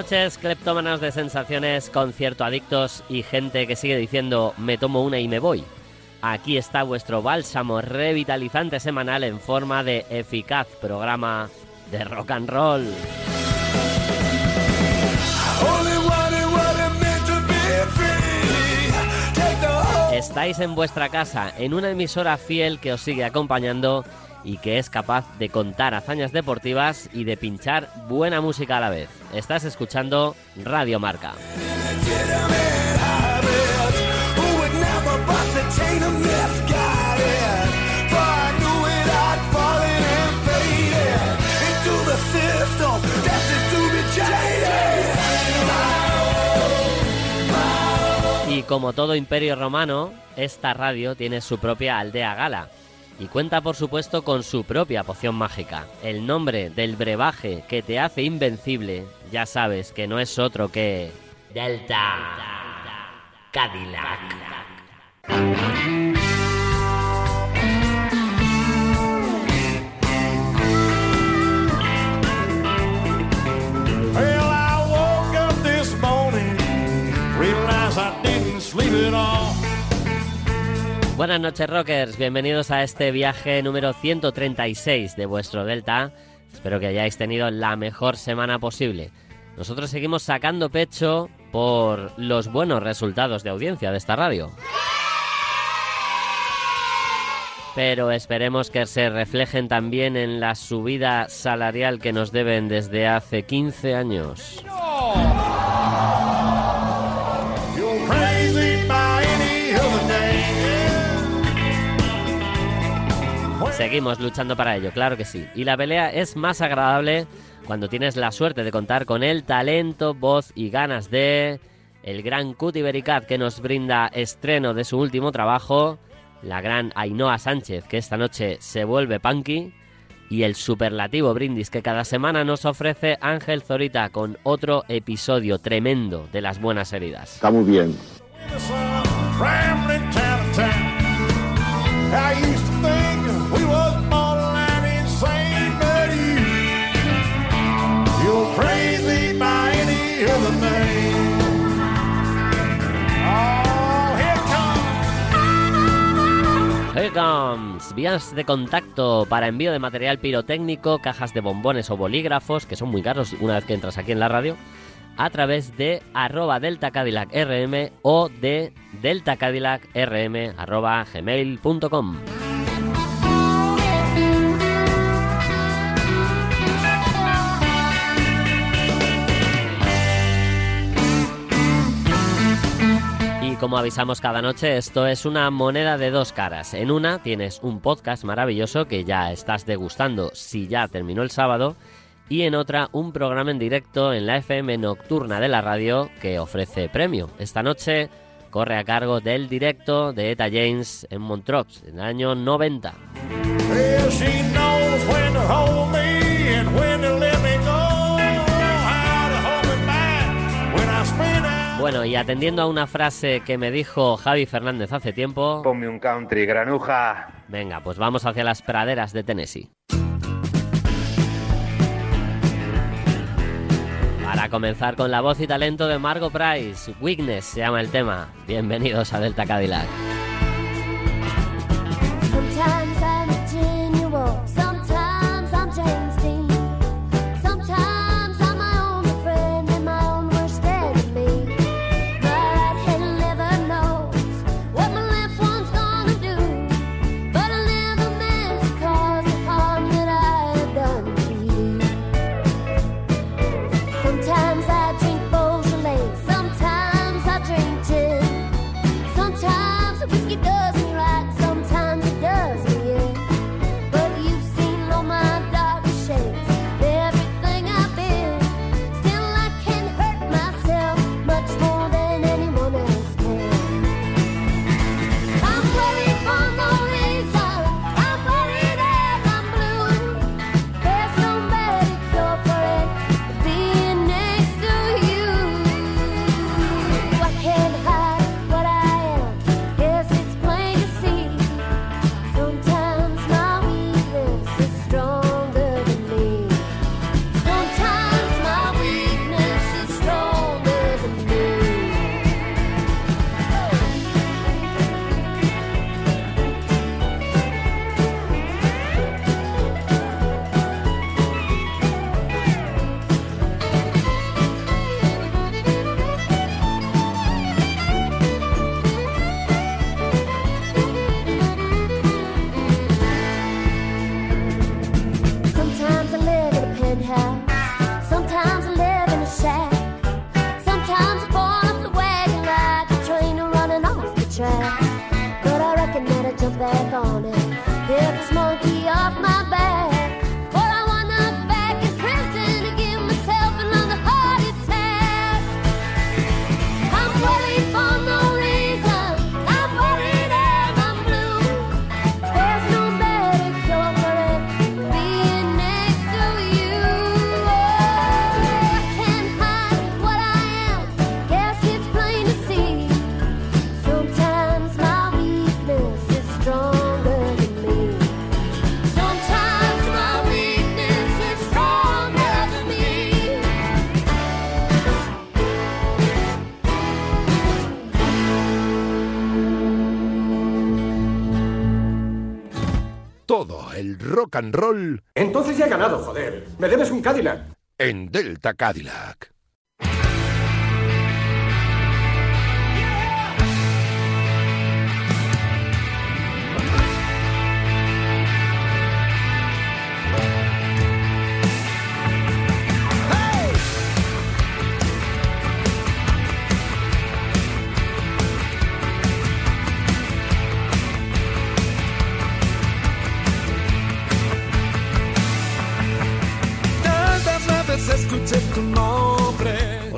Noches, cleptómanos de sensaciones, concierto adictos y gente que sigue diciendo me tomo una y me voy. Aquí está vuestro bálsamo revitalizante semanal en forma de eficaz programa de rock and roll. Estáis en vuestra casa, en una emisora fiel que os sigue acompañando y que es capaz de contar hazañas deportivas y de pinchar buena música a la vez. Estás escuchando Radio Marca. Y como todo imperio romano, esta radio tiene su propia aldea gala. Y cuenta por supuesto con su propia poción mágica. El nombre del brebaje que te hace invencible, ya sabes que no es otro que... Delta Cadillac. Well, I woke up this morning, realized I didn't sleep at all. Buenas noches rockers, bienvenidos a este viaje número 136 de vuestro Delta. Espero que hayáis tenido la mejor semana posible. Nosotros seguimos sacando pecho por los buenos resultados de audiencia de esta radio. Pero esperemos que se reflejen también en la subida salarial que nos deben desde hace 15 años. Seguimos luchando para ello, claro que sí. Y la pelea es más agradable cuando tienes la suerte de contar con el talento, voz y ganas de el gran Cuti Bericat que nos brinda estreno de su último trabajo, la gran Ainhoa Sánchez que esta noche se vuelve punky y el superlativo brindis que cada semana nos ofrece Ángel Zorita con otro episodio tremendo de las buenas heridas. Está muy bien. Vías de contacto para envío de material pirotécnico, cajas de bombones o bolígrafos, que son muy caros una vez que entras aquí en la radio, a través de arroba delta Cadillac rm o de delta Cadillac rm arroba gmail.com. como avisamos cada noche, esto es una moneda de dos caras. En una tienes un podcast maravilloso que ya estás degustando si ya terminó el sábado. Y en otra, un programa en directo en la FM nocturna de la radio que ofrece premio. Esta noche corre a cargo del directo de Eta James en Montreux, en el año 90. Bueno, y atendiendo a una frase que me dijo Javi Fernández hace tiempo, Ponme un country, granuja. venga, pues vamos hacia las praderas de Tennessee. Para comenzar con la voz y talento de Margot Price, Weakness se llama el tema. Bienvenidos a Delta Cadillac. Sometimes I'm genuine, sometimes rock and roll Entonces ya he ganado, joder. Me debes un Cadillac. en Delta Cadillac.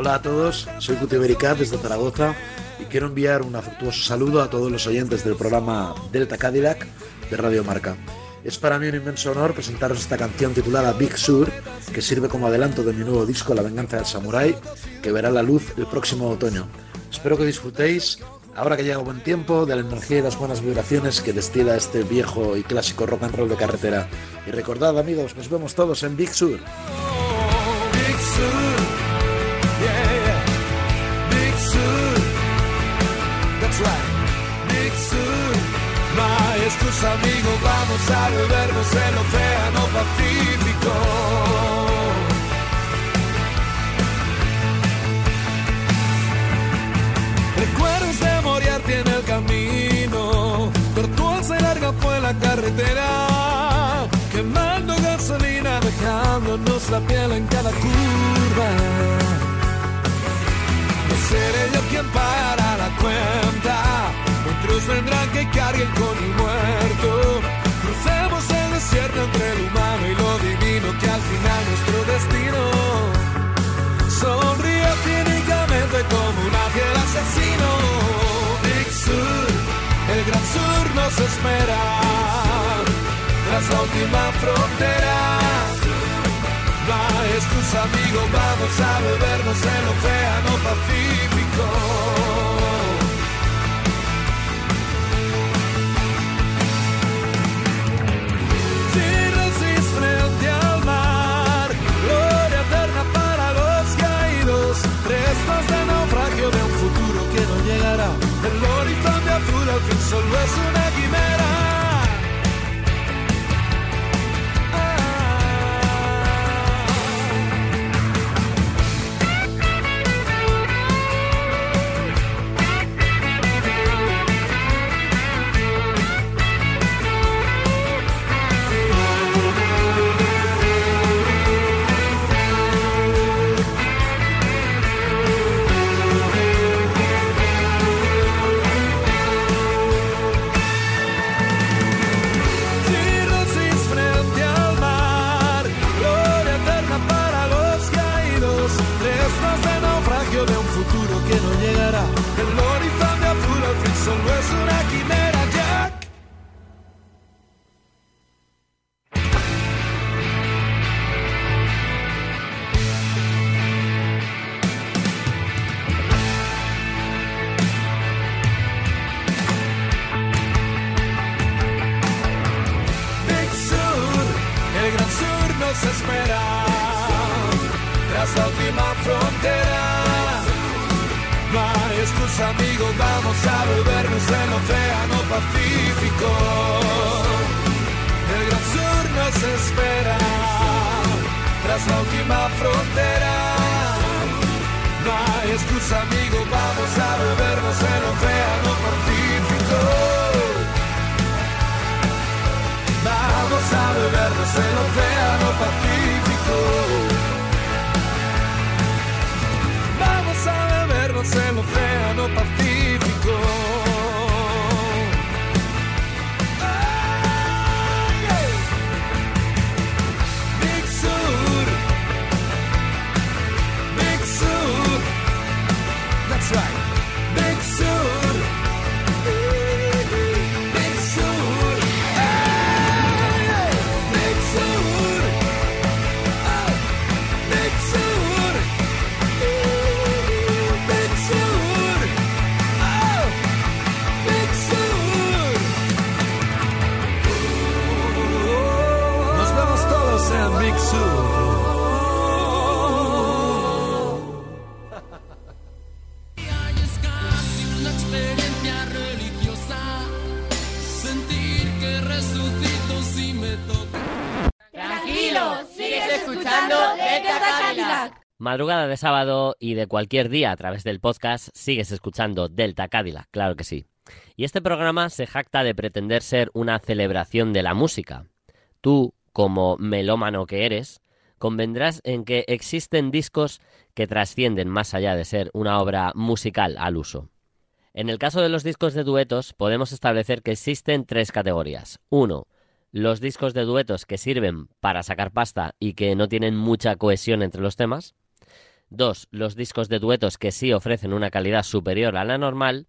Hola a todos, soy Cuti Bericat desde Zaragoza y quiero enviar un afectuoso saludo a todos los oyentes del programa Delta Cadillac de Radio Marca. Es para mí un inmenso honor presentaros esta canción titulada Big Sur, que sirve como adelanto de mi nuevo disco La venganza del samurái, que verá la luz el próximo otoño. Espero que disfrutéis, ahora que llega buen tiempo, de la energía y las buenas vibraciones que destila este viejo y clásico rock and roll de carretera. Y recordad amigos, nos vemos todos en Big Sur. Hay excusa, amigo, vamos a bebernos el océano Pacífico. Recuerdos de Moriarty en el camino, tortuosa y larga fue la carretera, quemando gasolina, dejándonos la piel en cada curva. No seré yo quien pagará la cuenta, otros vendrán que carguen con el muerto. Entre el humano y lo divino, que al final nuestro destino sonríe cínicamente como un ángel asesino. Big Sur, el gran sur nos espera, tras la última frontera. No hay excusa, amigo, vamos a bebernos el océano Pacífico. Azul al frontera. No hay excusa, amigo, vamos a bebernos el océano Pacífico. El gran sur nos espera tras la última frontera. No hay excusa, amigo, vamos a bebernos el océano Pacífico. Vamos a bebernos el océano Pacífico. Resucito si me toca. Tranquilo, sigues escuchando Delta Cadillac. Madrugada de sábado y de cualquier día a través del podcast sigues escuchando Delta Cadillac, claro que sí. Y este programa se jacta de pretender ser una celebración de la música. Tú, como melómano que eres, convendrás en que existen discos que trascienden más allá de ser una obra musical al uso. En el caso de los discos de duetos, podemos establecer que existen tres categorías. Uno, los discos de duetos que sirven para sacar pasta y que no tienen mucha cohesión entre los temas. Dos, los discos de duetos que sí ofrecen una calidad superior a la normal.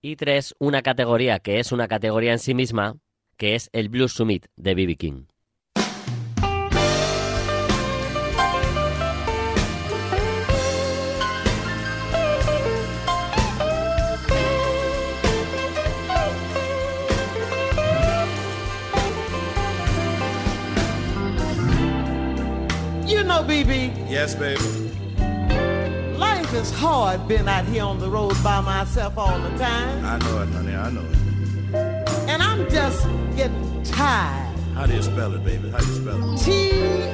Y tres, una categoría que es una categoría en sí misma, que es el Blues Summit de B.B. King. BB, Yes, baby. life is hard being out here on the road by myself all the time. I know it, honey. I know it. And I'm just getting tired. How do you spell it, baby? How do you spell it? T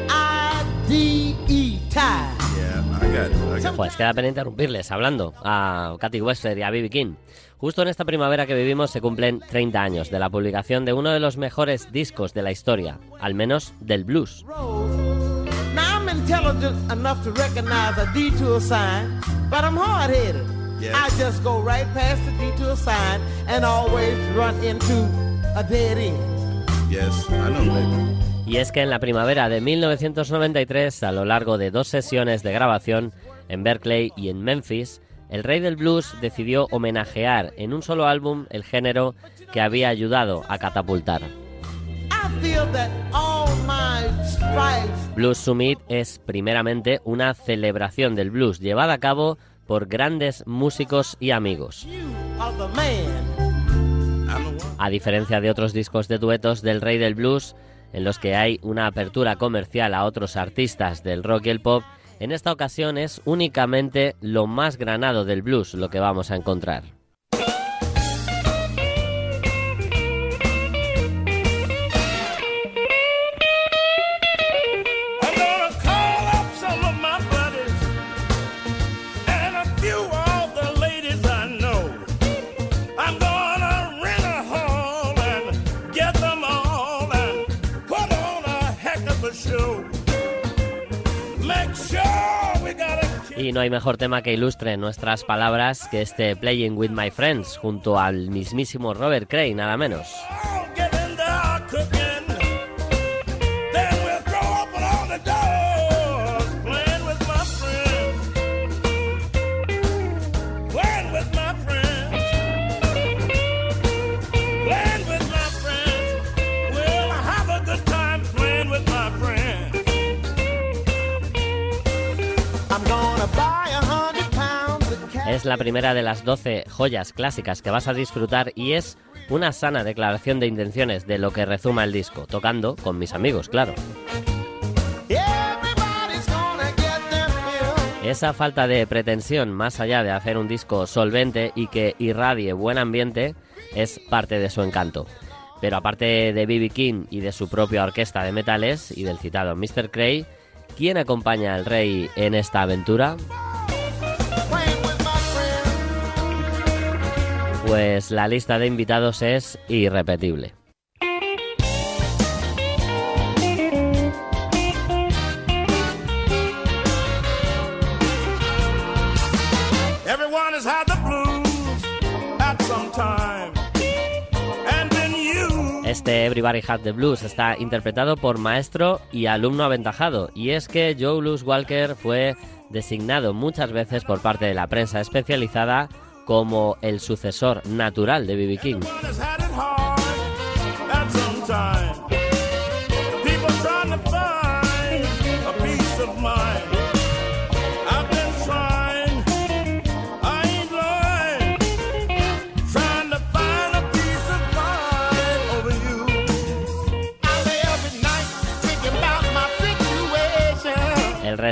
I D E, tired. Yeah, I got it. I got Pues queda pendiente interrumpirles hablando a Katy Westler y a B.B. King. Justo en esta primavera que vivimos se cumplen 30 años de la publicación de uno de los mejores discos de la historia, al menos del blues. Intelligent enough to recognize a detour sign, but I'm hard-headed. Yes. I just go right past the detour sign and always run into a dead end. Yes, I know, baby. Y es que en la primavera de 1993, a lo largo de dos sesiones de grabación en Berkeley y en Memphis, el rey del blues decidió homenajear en un solo álbum el género que había ayudado a catapultar. Blues Summit es primeramente una celebración del blues llevada a cabo por grandes músicos y amigos. A diferencia de otros discos de duetos del rey del blues, en los que hay una apertura comercial a otros artistas del rock y el pop, en esta ocasión es únicamente lo más granado del blues lo que vamos a encontrar. Y no hay mejor tema que ilustre nuestras palabras que este Playing with My Friends junto al mismísimo Robert Cray, nada menos. Es la primera de las 12 joyas clásicas que vas a disfrutar y es una sana declaración de intenciones de lo que rezuma el disco, tocando con mis amigos, claro. Esa falta de pretensión, más allá de hacer un disco solvente y que irradie buen ambiente, es parte de su encanto. Pero aparte de B.B. King y de su propia orquesta de metales y del citado Mr. Cray, ¿quién acompaña al rey en esta aventura? Pues la lista de invitados es irrepetible. Este Everybody Had the Blues está interpretado por maestro y alumno aventajado, y es que Joe Blues Walker fue designado muchas veces por parte de la prensa especializada como el sucesor natural de B.B. King.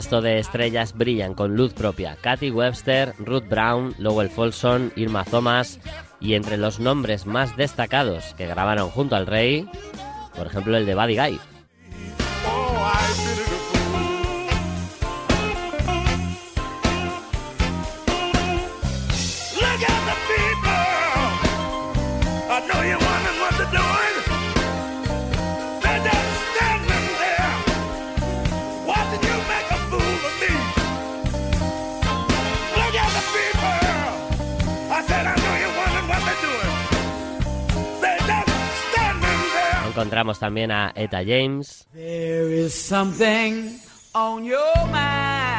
Resto de estrellas brillan con luz propia. Katy Webster, Ruth Brown, Lowell Folsom, Irma Thomas y entre los nombres más destacados que grabaron junto al rey, por ejemplo el de Buddy Guy. Encontramos también a Eta James, There is something on your mind.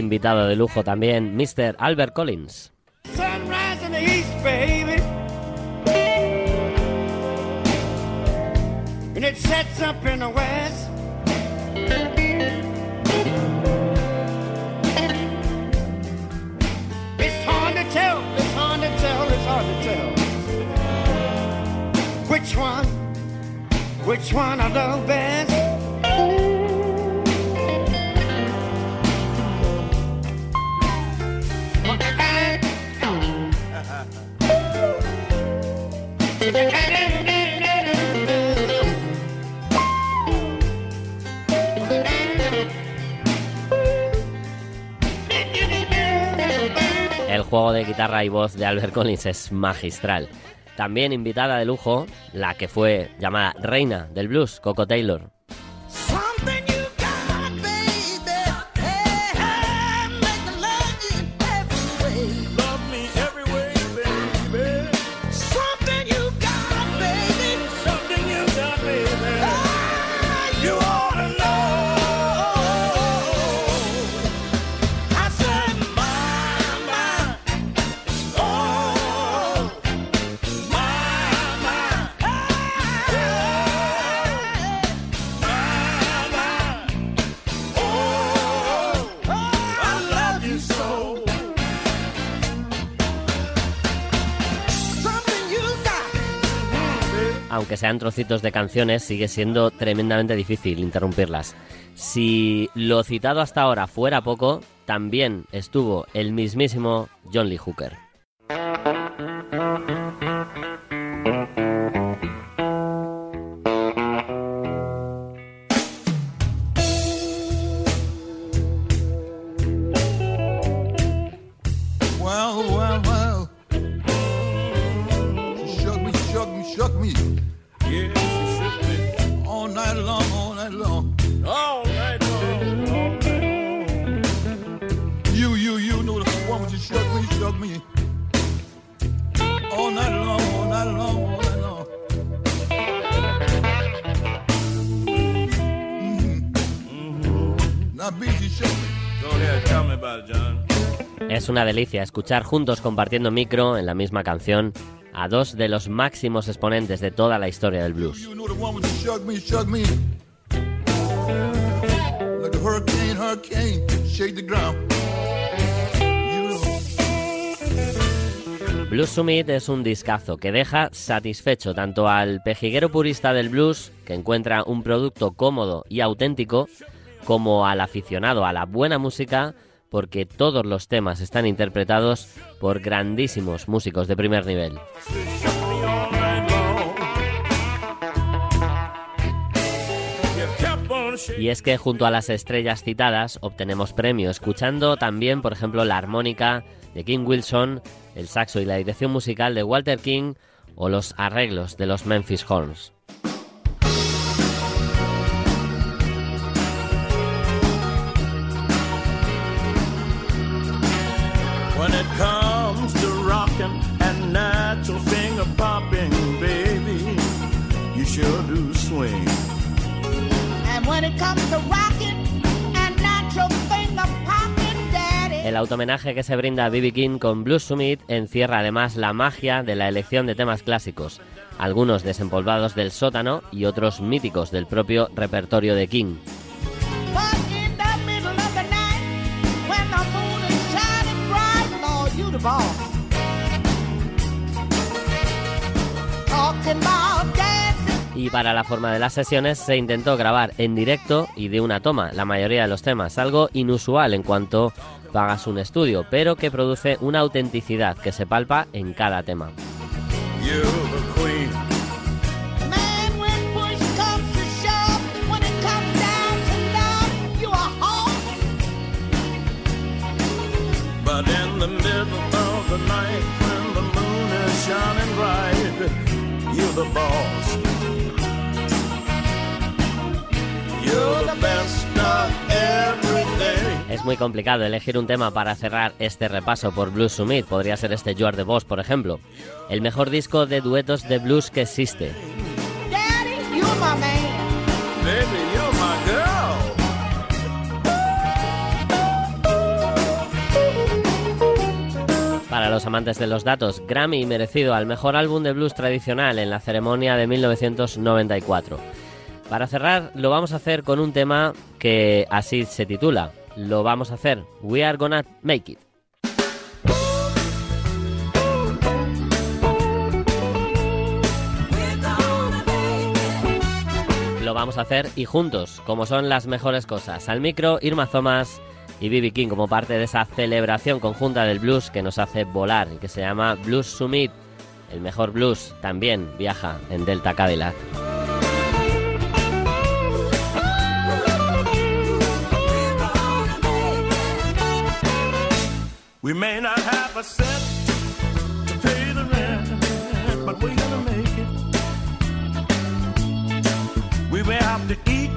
Invitado de lujo también Mr. Albert Collins. Which one, which one I best? El juego de guitarra y voz de Albert Collins es magistral. También invitada de lujo, la que fue llamada reina del blues, Coco Taylor. Sean trocitos de canciones, sigue siendo tremendamente difícil interrumpirlas. Si lo citado hasta ahora fuera poco, también estuvo el mismísimo John Lee Hooker. You, you, you know the woman. She shook me, shook me. All night long, all night long, all night long. Now, B, she shook me. Go ahead, tell me about it, John. Es una delicia escuchar juntos compartiendo micro en la misma canción a dos de los máximos exponentes de toda la historia del blues. You one hurricane, hurricane, shake the ground. Blues Summit es un discazo que deja satisfecho tanto al pejiguero purista del blues, que encuentra un producto cómodo y auténtico, como al aficionado a la buena música, porque todos los temas están interpretados por grandísimos músicos de primer nivel. Y es que junto a las estrellas citadas obtenemos premio, escuchando también, por ejemplo, la armónica de King Wilson, el saxo y la dirección musical de Walter King o los arreglos de los Memphis Horns. When it comes to rocking and natural finger popping, baby, you sure do swing. And when it comes to rocking El automenaje que se brinda a B.B. King con Blues Summit encierra además la magia de la elección de temas clásicos, algunos desempolvados del sótano y otros míticos del propio repertorio de King. Y para la forma de las sesiones se intentó grabar en directo y de una toma la mayoría de los temas, algo inusual en cuanto pagas un estudio, pero que produce una autenticidad que se palpa en cada tema. Es muy complicado elegir un tema para cerrar este repaso por Blues Summit. Podría ser este You Are the Boss, por ejemplo. El mejor disco de duetos de blues que existe. Daddy, you my man. Baby, you're my girl. Para los amantes de los datos, Grammy merecido al mejor álbum de blues tradicional en la ceremonia de 1994. Para cerrar, lo vamos a hacer con un tema que así se titula. Lo vamos a hacer. We are gonna make it. Lo vamos a hacer y juntos, como son las mejores cosas. Al micro, Irma Thomas y B.B. King como parte de esa celebración conjunta del blues que nos hace volar y que se llama Blues Summit. El mejor blues también viaja en Delta Cadillac. We may not have a cent to pay the rent, but we're gonna make it. We may have to eat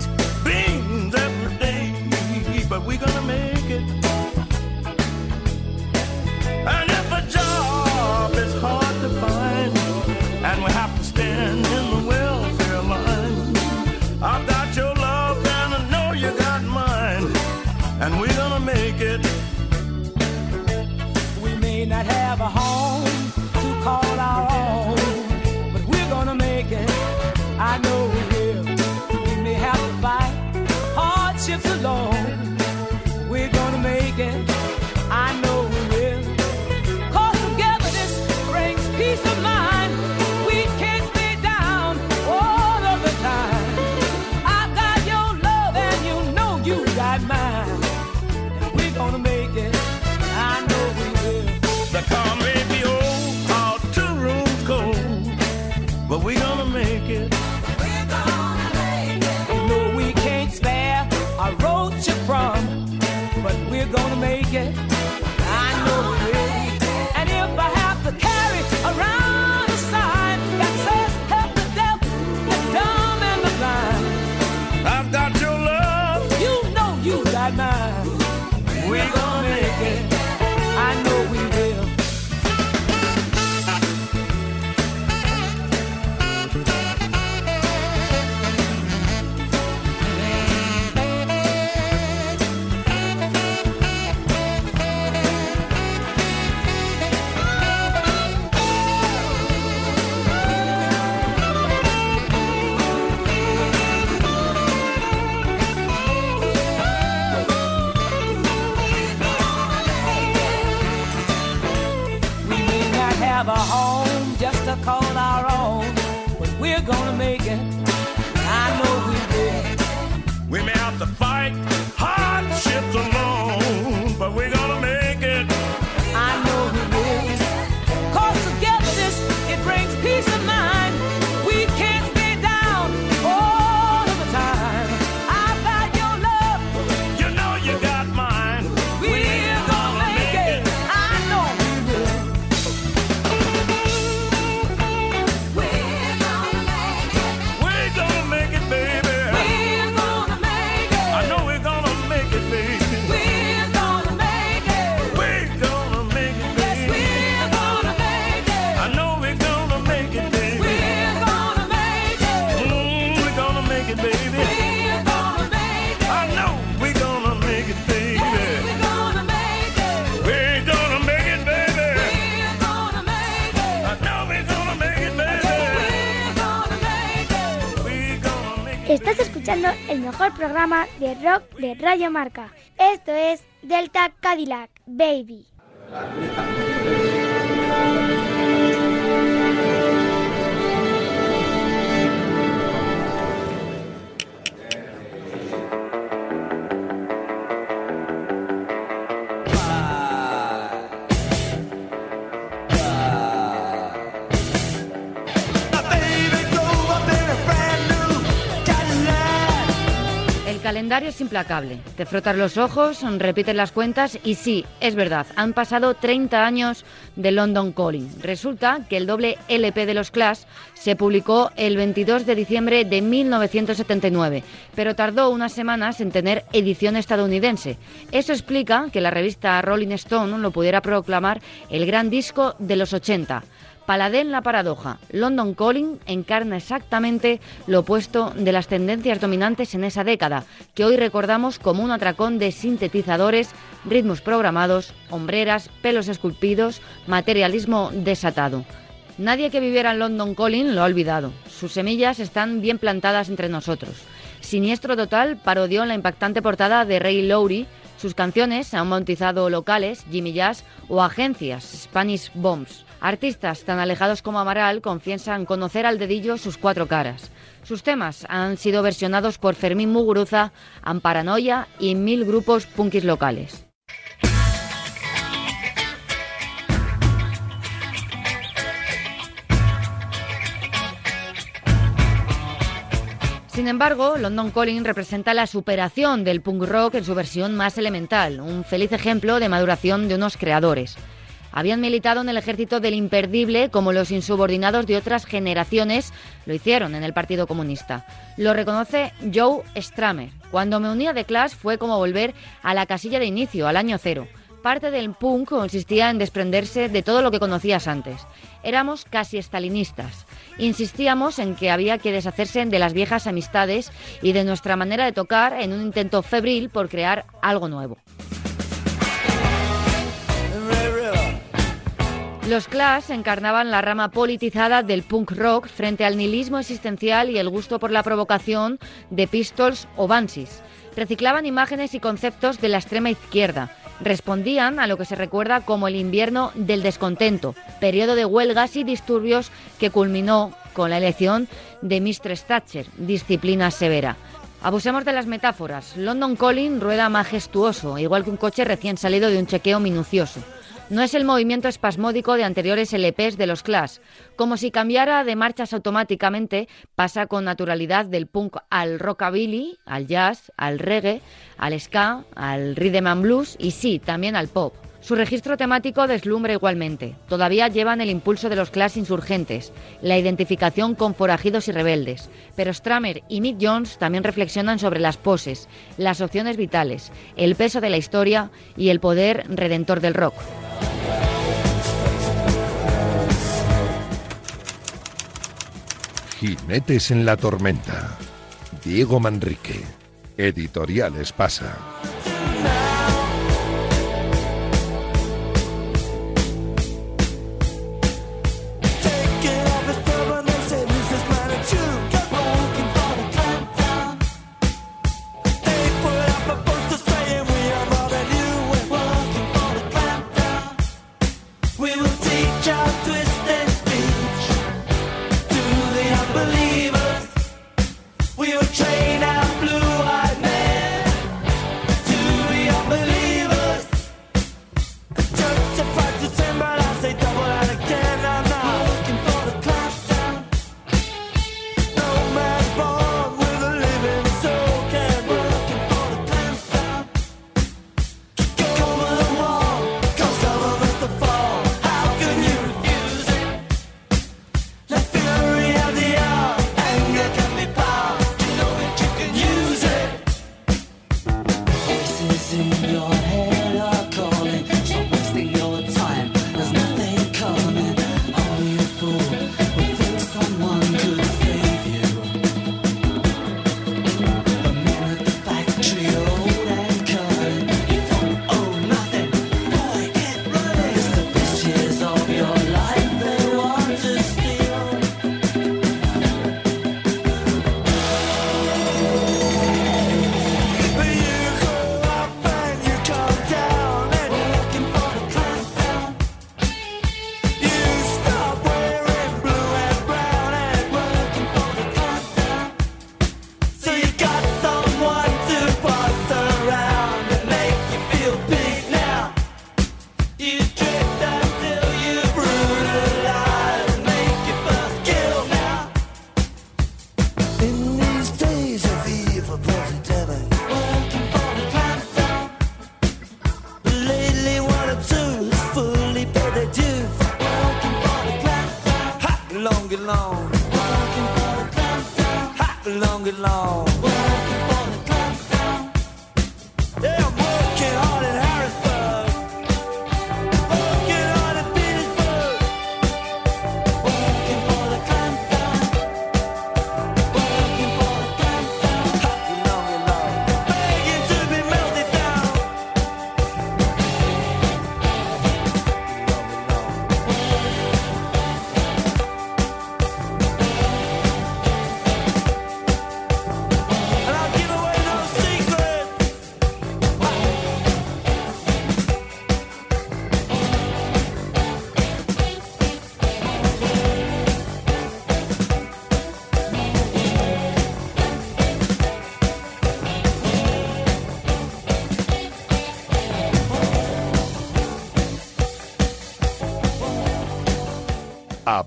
home just to call our own. But we're gonna make it. I know we will. We may have to fight hardships alone, but we're gonna. El mejor programa de rock de Radio Marca. Esto es Delta Cadillac, baby. Calendario es implacable. Te frotas los ojos, repites las cuentas y sí, es verdad, han pasado 30 años de London Calling. Resulta que el doble LP de los Clash se publicó el 22 de diciembre de 1979, pero tardó unas semanas en tener edición estadounidense. Eso explica que la revista Rolling Stone lo pudiera proclamar el gran disco de los 80. Paladén la paradoja. London Calling encarna exactamente lo opuesto de las tendencias dominantes en esa década, que hoy recordamos como un atracón de sintetizadores, ritmos programados, hombreras, pelos esculpidos, materialismo desatado. Nadie que viviera en London Calling lo ha olvidado. Sus semillas están bien plantadas entre nosotros. Siniestro Total parodió la impactante portada de Ray Lowry. Sus canciones han bautizado locales, Jimmy Jazz o agencias, Spanish Bombs. Artistas tan alejados como Amaral confiesan conocer al dedillo sus cuatro caras. Sus temas han sido versionados por Fermín Muguruza, Amparanoia y mil grupos punkis locales. Sin embargo, London Calling representa la superación del punk rock en su versión más elemental, un feliz ejemplo de maduración de unos creadores. Habían militado en el ejército del imperdible como los insubordinados de otras generaciones lo hicieron en el Partido Comunista. Lo reconoce Joe Stramer. Cuando me uní a The Clash fue como volver a la casilla de inicio, al año cero. Parte del punk consistía en desprenderse de todo lo que conocías antes. Éramos casi estalinistas. Insistíamos en que había que deshacerse de las viejas amistades y de nuestra manera de tocar en un intento febril por crear algo nuevo. Los Clash encarnaban la rama politizada del punk rock frente al nihilismo existencial y el gusto por la provocación de Pistols o Banshees. Reciclaban imágenes y conceptos de la extrema izquierda. Respondían a lo que se recuerda como el invierno del descontento, periodo de huelgas y disturbios que culminó con la elección de Mistress Thatcher, disciplina severa. Abusemos de las metáforas. London Calling rueda majestuoso, igual que un coche recién salido de un chequeo minucioso. No es el movimiento espasmódico de anteriores LPs de los Clash. Como si cambiara de marchas automáticamente, pasa con naturalidad del punk al rockabilly, al jazz, al reggae, al ska, al rhythm and blues y sí, también al pop. Su registro temático deslumbra igualmente. Todavía llevan el impulso de los Clash insurgentes, la identificación con forajidos y rebeldes. Pero Stramer y Mick Jones también reflexionan sobre las poses, las opciones vitales, el peso de la historia y el poder redentor del rock. Jinetes en la tormenta. Diego Manrique. Editoriales Pasa.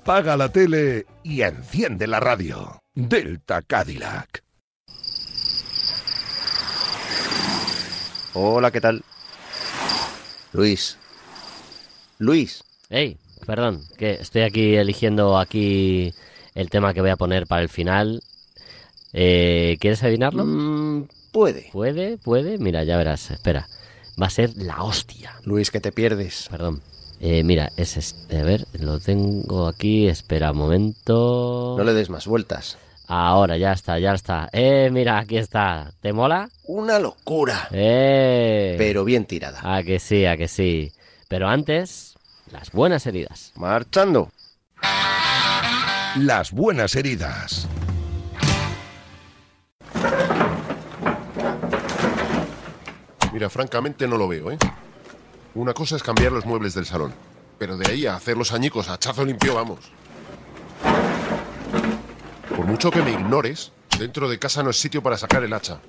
Apaga la tele y enciende la radio. Delta Cadillac. Hola, ¿qué tal? Luis. Luis. Ey, perdón, que estoy aquí eligiendo aquí el tema que voy a poner para el final. Eh, ¿Quieres adivinarlo? Mm, puede. ¿Puede? ¿Puede? Mira, ya verás, espera. Va a ser la hostia. Luis, que te pierdes. Perdón. Eh, mira, es este. A ver, lo tengo aquí. Espera un momento. No le des más vueltas. Ahora, ya está, ya está. Eh, mira, aquí está. ¿Te mola? Una locura. Eh. Pero bien tirada. A que sí, a que sí. Pero antes, las buenas heridas. Marchando. Las buenas heridas. Mira, francamente no lo veo, ¿eh? Una cosa es cambiar los muebles del salón, pero de ahí a hacer los añicos a hachazo limpio, vamos. Por mucho que me ignores, dentro de casa no es sitio para sacar el hacha.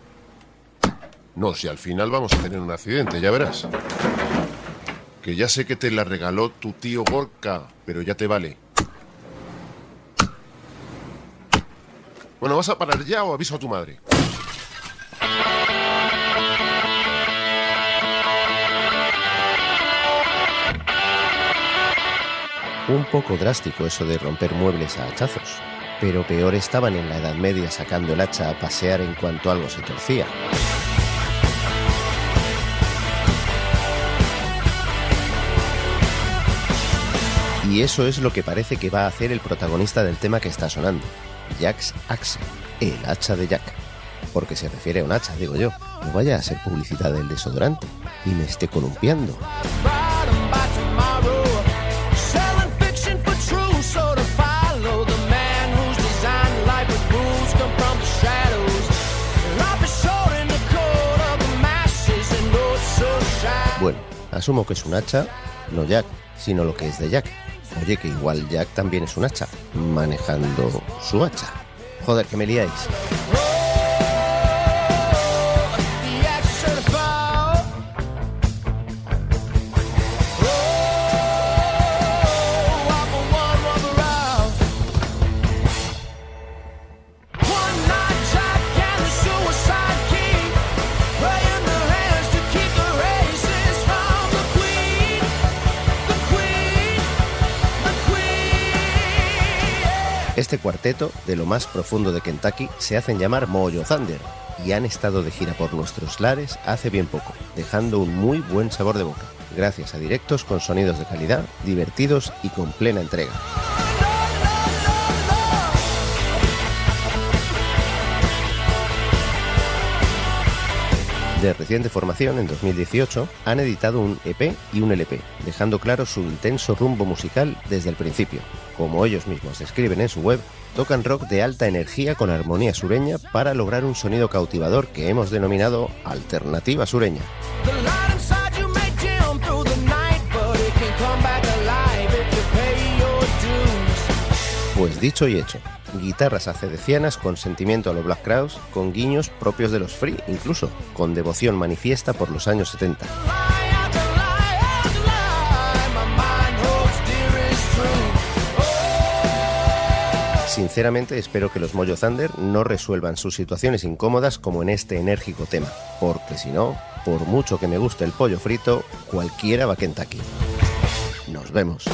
No, si al final vamos a tener un accidente, ya verás. Que ya sé que te la regaló tu tío Gorka, pero ya te vale. Bueno, ¿vas a parar ya o aviso a tu madre? Un poco drástico eso de romper muebles a hachazos. Pero peor estaban en la Edad Media sacando el hacha a pasear en cuanto algo se torcía. Y eso es lo que parece que va a hacer el protagonista del tema que está sonando, Jack's Axe, el hacha de Jack. Porque se refiere a un hacha, digo yo. No vaya a ser publicidad del desodorante y me esté columpiando. Asumo que es un hacha, no Jack, sino lo que es de Jack. Oye, que igual Jack también es un hacha, manejando su hacha. Joder, que me liáis. Este cuarteto, de lo más profundo de Kentucky, se hacen llamar Mojo Thunder y han estado de gira por nuestros lares hace bien poco, dejando un muy buen sabor de boca, gracias a directos con sonidos de calidad, divertidos y con plena entrega. De reciente formación, en 2018, han editado un EP y un LP, dejando claro su intenso rumbo musical desde el principio. Como ellos mismos describen en su web, tocan rock de alta energía con armonía sureña para lograr un sonido cautivador que hemos denominado alternativa sureña. Pues dicho y hecho, guitarras acedecianas con sentimiento a lo Black Crowes, con guiños propios de los Free, incluso, con devoción manifiesta por los años 70. sinceramente espero que los Mojo Thunder no resuelvan sus situaciones incómodas como en este enérgico tema, porque si no, por mucho que me guste el pollo frito, cualquiera va a Kentucky. Nos vemos.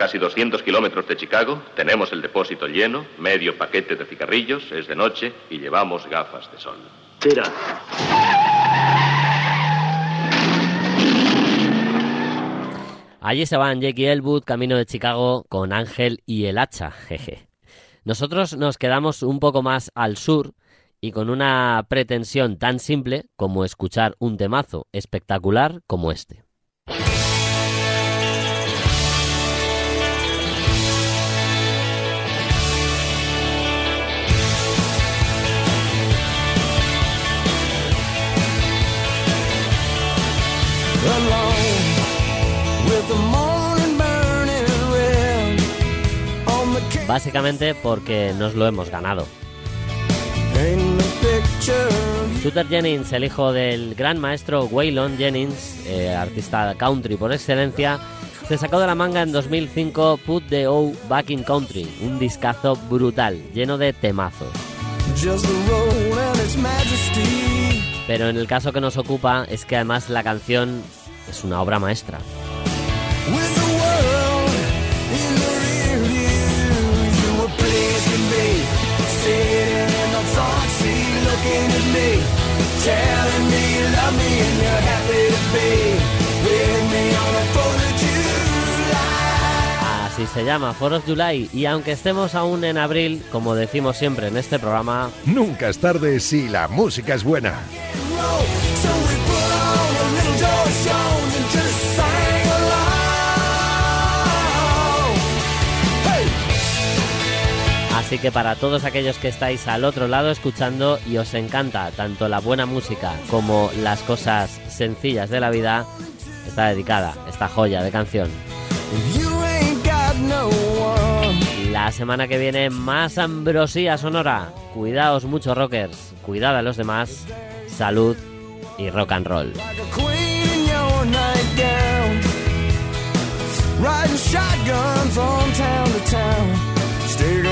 Casi 200 kilómetros de Chicago, tenemos el depósito lleno, medio paquete de cigarrillos, es de noche y llevamos gafas de sol. Tira. Allí se van Jake y Elwood camino de Chicago con Ángel y el hacha, jeje. Nosotros nos quedamos un poco más al sur y con una pretensión tan simple como escuchar un temazo espectacular como este. Básicamente porque nos lo hemos ganado. Shooter Jennings, el hijo del gran maestro Waylon Jennings, eh, artista country por excelencia, se sacó de la manga en 2005 Put the O Back in Country, un discazo brutal, lleno de temazos. Pero en el caso que nos ocupa es que además la canción es una obra maestra. With the world in the rear view, you were pleased to be sitting in the front seat, looking at me, telling me you love me and you're happy to be with me on the 4th of July. Así se llama, For of July, y aunque estemos aún en abril, como decimos siempre en este programa, Nunca es tarde si la música es buena. Así que para todos aquellos que estáis al otro lado escuchando y os encanta tanto la buena música como las cosas sencillas de la vida, está dedicada esta joya de canción. La semana que viene más ambrosía sonora. Cuidaos mucho rockers, cuidad a los demás, salud y rock and roll. Riding shotgun from town to town. Staking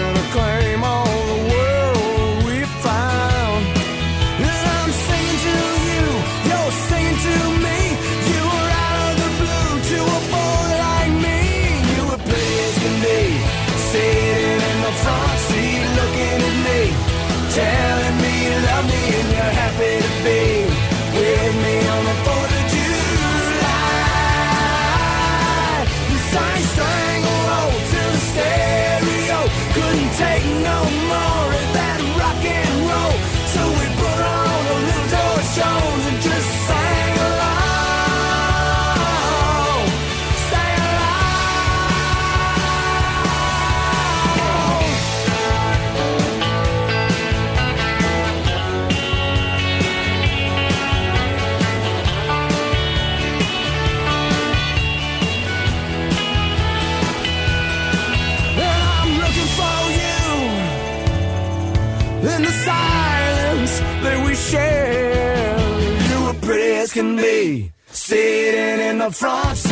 sitting in the front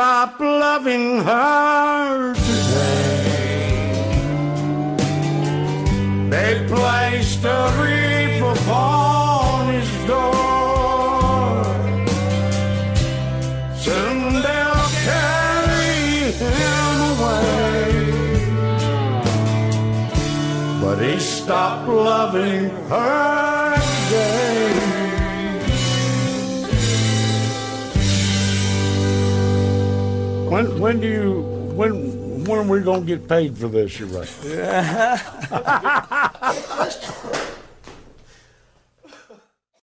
Stopped loving her today. They placed a wreath upon his door. Soon they'll carry him away. But he stopped loving her When when do you when when are we gonna get paid for this? You right?